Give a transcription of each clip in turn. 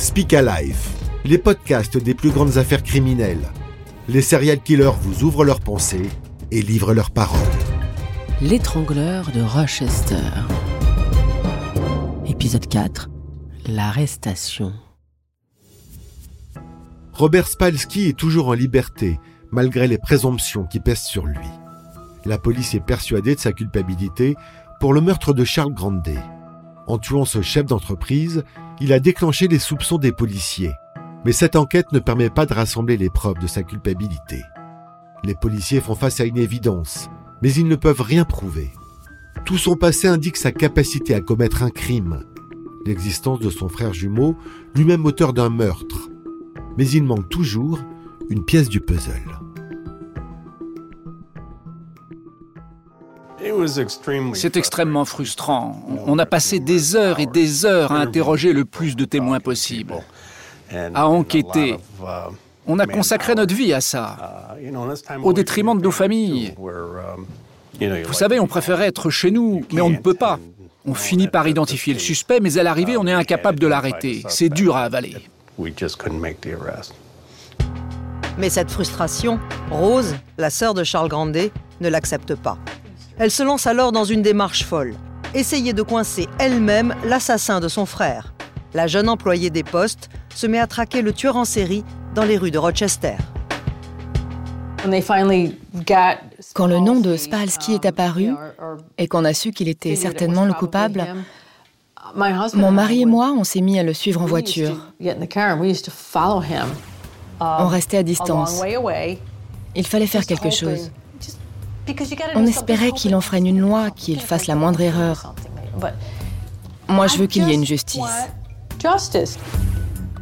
Speak Alive, les podcasts des plus grandes affaires criminelles. Les serial killers vous ouvrent leurs pensées et livrent leurs paroles. L'étrangleur de Rochester. Épisode 4. L'arrestation. Robert Spalski est toujours en liberté, malgré les présomptions qui pèsent sur lui. La police est persuadée de sa culpabilité pour le meurtre de Charles Grandet. En tuant ce chef d'entreprise, il a déclenché les soupçons des policiers. Mais cette enquête ne permet pas de rassembler les preuves de sa culpabilité. Les policiers font face à une évidence, mais ils ne peuvent rien prouver. Tout son passé indique sa capacité à commettre un crime, l'existence de son frère jumeau, lui-même auteur d'un meurtre. Mais il manque toujours une pièce du puzzle. C'est extrêmement frustrant. On a passé des heures et des heures à interroger le plus de témoins possible, à enquêter. On a consacré notre vie à ça, au détriment de nos familles. Vous savez, on préférait être chez nous, mais on ne peut pas. On finit par identifier le suspect, mais à l'arrivée, on est incapable de l'arrêter. C'est dur à avaler. Mais cette frustration, Rose, la sœur de Charles Grandet, ne l'accepte pas. Elle se lance alors dans une démarche folle. Essayer de coincer elle-même l'assassin de son frère. La jeune employée des postes se met à traquer le tueur en série dans les rues de Rochester. Quand le nom de Spalski est apparu et qu'on a su qu'il était certainement le coupable, mon mari et moi, on s'est mis à le suivre en voiture. On restait à distance. Il fallait faire quelque chose. On espérait qu'il enfreigne une loi, qu'il fasse la moindre erreur. Moi, je veux qu'il y ait une justice.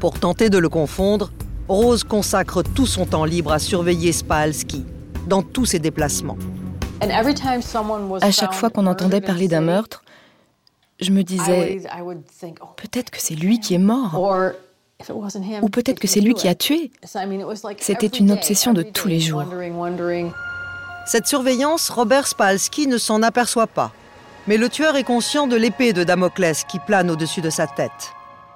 Pour tenter de le confondre, Rose consacre tout son temps libre à surveiller Spalski dans tous ses déplacements. À chaque fois qu'on entendait parler d'un meurtre, je me disais, peut-être que c'est lui qui est mort. Ou peut-être que c'est lui qui a tué. C'était une obsession de tous les jours. Cette surveillance, Robert Spalski ne s'en aperçoit pas. Mais le tueur est conscient de l'épée de Damoclès qui plane au-dessus de sa tête.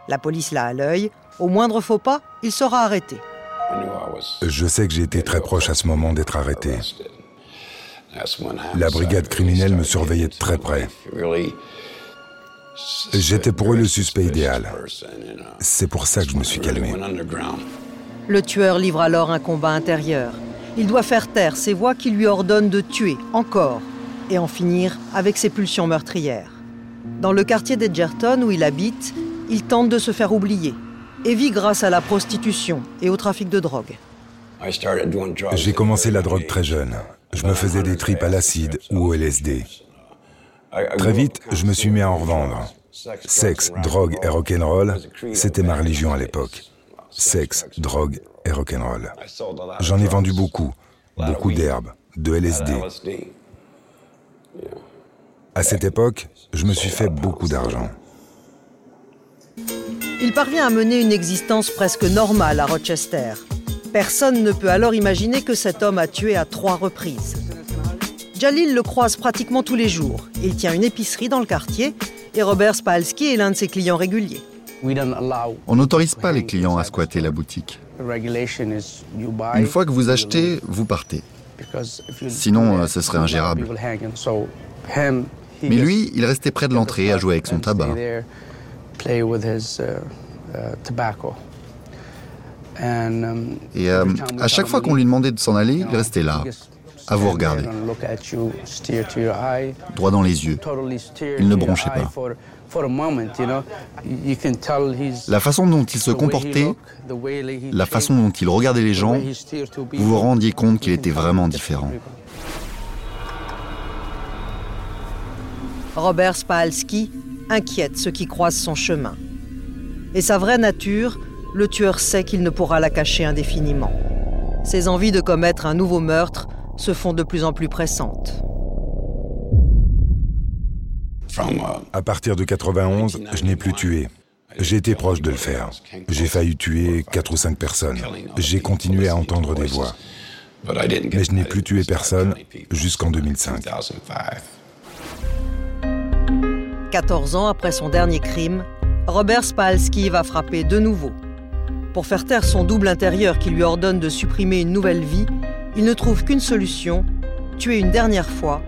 La police l'a à l'œil. Au moindre faux pas, il sera arrêté. Je sais que j'ai été très proche à ce moment d'être arrêté. La brigade criminelle me surveillait de très près. J'étais pour eux le suspect idéal. C'est pour ça que je me suis calmé. Le tueur livre alors un combat intérieur. Il doit faire taire ces voix qui lui ordonnent de tuer encore et en finir avec ses pulsions meurtrières. Dans le quartier d'Edgerton où il habite, il tente de se faire oublier et vit grâce à la prostitution et au trafic de drogue. J'ai commencé la drogue très jeune. Je me faisais des tripes à l'acide ou au LSD. Très vite, je me suis mis à en revendre. Sexe, drogue et rock'n'roll, c'était ma religion à l'époque. Sexe, drogue et rock'n'roll. J'en ai vendu beaucoup, beaucoup d'herbes, de LSD. À cette époque, je me suis fait beaucoup d'argent. Il parvient à mener une existence presque normale à Rochester. Personne ne peut alors imaginer que cet homme a tué à trois reprises. Jalil le croise pratiquement tous les jours. Il tient une épicerie dans le quartier et Robert Spalski est l'un de ses clients réguliers. On n'autorise pas les clients à squatter la boutique. Une fois que vous achetez, vous partez. Sinon, euh, ce serait ingérable. Mais lui, il restait près de l'entrée à jouer avec son tabac. Et euh, à chaque fois qu'on lui demandait de s'en aller, il restait là, à vous regarder, droit dans les yeux. Il ne bronchait pas. La façon dont il se comportait, la façon dont il regardait les gens, vous vous rendiez compte qu'il était vraiment différent. Robert Spalski inquiète ceux qui croisent son chemin. Et sa vraie nature, le tueur sait qu'il ne pourra la cacher indéfiniment. Ses envies de commettre un nouveau meurtre se font de plus en plus pressantes. À partir de 91, je n'ai plus tué. J'ai été proche de le faire. J'ai failli tuer quatre ou cinq personnes. J'ai continué à entendre des voix. Mais je n'ai plus tué personne jusqu'en 2005. 14 ans après son dernier crime, Robert Spalski va frapper de nouveau. Pour faire taire son double intérieur qui lui ordonne de supprimer une nouvelle vie, il ne trouve qu'une solution, tuer une dernière fois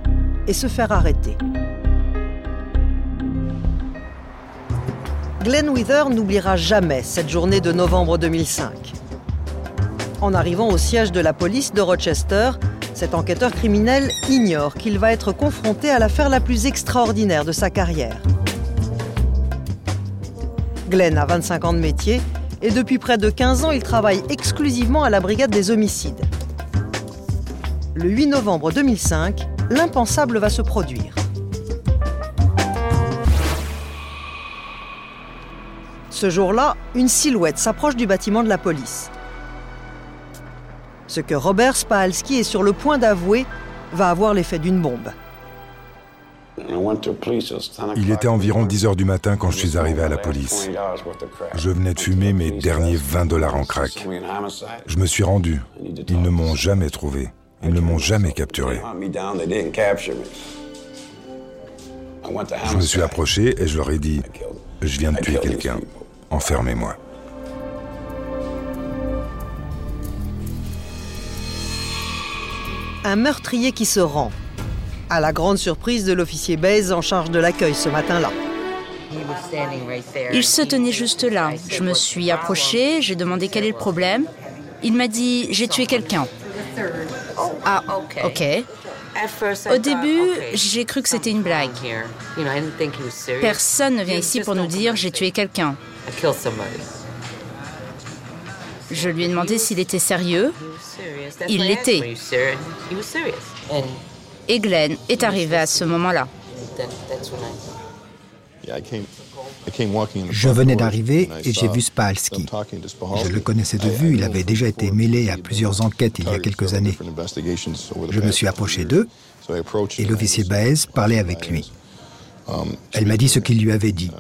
et se faire arrêter. Glenn Wither n'oubliera jamais cette journée de novembre 2005. En arrivant au siège de la police de Rochester, cet enquêteur criminel ignore qu'il va être confronté à l'affaire la plus extraordinaire de sa carrière. Glenn a 25 ans de métier et depuis près de 15 ans, il travaille exclusivement à la brigade des homicides. Le 8 novembre 2005, l'impensable va se produire. Ce jour-là, une silhouette s'approche du bâtiment de la police. Ce que Robert Spalski est sur le point d'avouer va avoir l'effet d'une bombe. Il était environ 10 heures du matin quand je suis arrivé à la police. Je venais de fumer mes derniers 20 dollars en crack. Je me suis rendu. Ils ne m'ont jamais trouvé. Ils ne m'ont jamais capturé. Je me suis approché et je leur ai dit, je viens de tuer quelqu'un. Enfermez-moi. Un meurtrier qui se rend, à la grande surprise de l'officier Baez en charge de l'accueil ce matin-là. Il se tenait juste là. Je me suis approchée, j'ai demandé quel est le problème. Il m'a dit j'ai tué quelqu'un. Ah, ok. Au début, j'ai cru que c'était une blague. Personne ne vient ici pour nous dire j'ai tué quelqu'un. Je lui ai demandé s'il était sérieux. Il l'était. Et Glenn est arrivé à ce moment-là. Je venais d'arriver et j'ai vu Spalski. Je le connaissais de vue, il avait déjà été mêlé à plusieurs enquêtes il y a quelques années. Je me suis approché d'eux et l'officier Baez parlait avec lui. Elle m'a dit ce qu'il lui avait dit.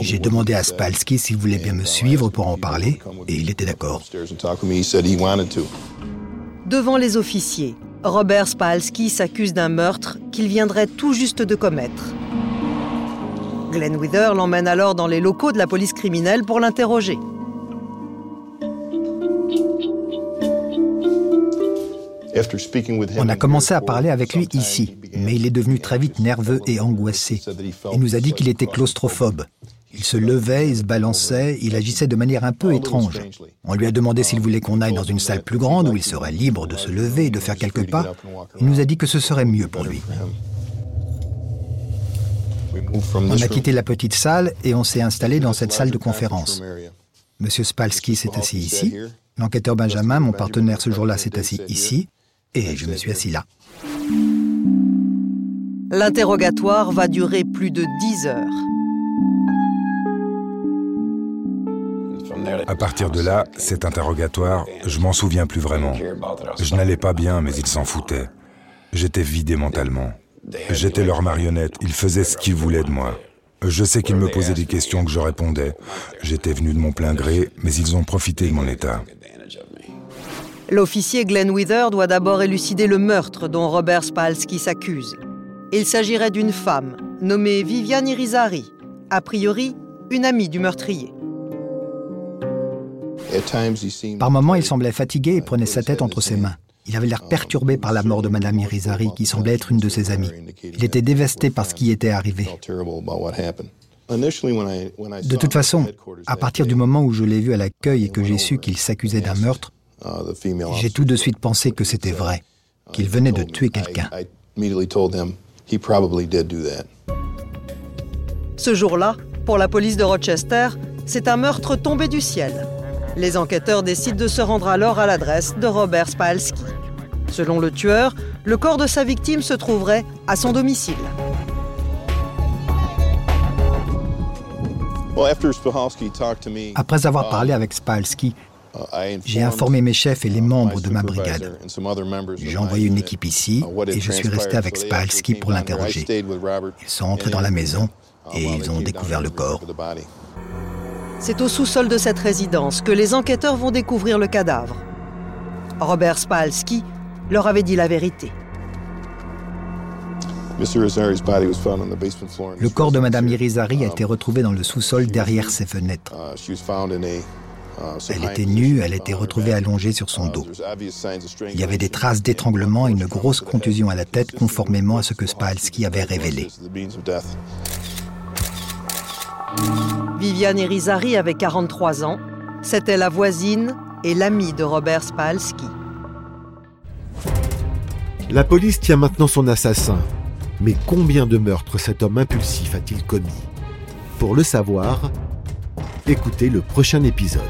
J'ai demandé à Spalski s'il voulait bien me suivre pour en parler, et il était d'accord. Devant les officiers, Robert Spalski s'accuse d'un meurtre qu'il viendrait tout juste de commettre. Glenn Wither l'emmène alors dans les locaux de la police criminelle pour l'interroger. On a commencé à parler avec lui ici, mais il est devenu très vite nerveux et angoissé. Il nous a dit qu'il était claustrophobe. Il se levait, il se balançait, il agissait de manière un peu étrange. On lui a demandé s'il voulait qu'on aille dans une salle plus grande où il serait libre de se lever et de faire quelques pas. Il nous a dit que ce serait mieux pour lui. On a quitté la petite salle et on s'est installé dans cette salle de conférence. Monsieur Spalski s'est assis ici. L'enquêteur Benjamin, mon partenaire ce jour-là, s'est assis ici. Et je me suis assis là. L'interrogatoire va durer plus de 10 heures. À partir de là, cet interrogatoire, je m'en souviens plus vraiment. Je n'allais pas bien, mais ils s'en foutaient. J'étais vidé mentalement. J'étais leur marionnette, ils faisaient ce qu'ils voulaient de moi. Je sais qu'ils me posaient des questions que je répondais. J'étais venu de mon plein gré, mais ils ont profité de mon état. L'officier Glenn Wither doit d'abord élucider le meurtre dont Robert Spalski s'accuse. Il s'agirait d'une femme nommée Viviane Irizarry, a priori une amie du meurtrier. Par moments, il semblait fatigué et prenait sa tête entre ses mains. Il avait l'air perturbé par la mort de Madame Irizarry, qui semblait être une de ses amies. Il était dévasté par ce qui était arrivé. De toute façon, à partir du moment où je l'ai vu à l'accueil et que j'ai su qu'il s'accusait d'un meurtre, j'ai tout de suite pensé que c'était vrai, qu'il venait de tuer quelqu'un. Ce jour-là, pour la police de Rochester, c'est un meurtre tombé du ciel. Les enquêteurs décident de se rendre alors à l'adresse de Robert Spalski. Selon le tueur, le corps de sa victime se trouverait à son domicile. Après avoir parlé avec Spalski, j'ai informé mes chefs et les membres de ma brigade. J'ai envoyé une équipe ici et je suis resté avec Spalski pour l'interroger. Ils sont entrés dans la maison et ils ont découvert le corps. C'est au sous-sol de cette résidence que les enquêteurs vont découvrir le cadavre. Robert Spalski leur avait dit la vérité. Le corps de Madame Irizarry a été retrouvé dans le sous-sol derrière ses fenêtres. Elle était nue, elle était retrouvée allongée sur son dos. Il y avait des traces d'étranglement et une grosse contusion à la tête conformément à ce que Spalski avait révélé. Viviane Irizarry avait 43 ans. C'était la voisine et l'amie de Robert Spalski. La police tient maintenant son assassin. Mais combien de meurtres cet homme impulsif a-t-il commis? Pour le savoir, écoutez le prochain épisode.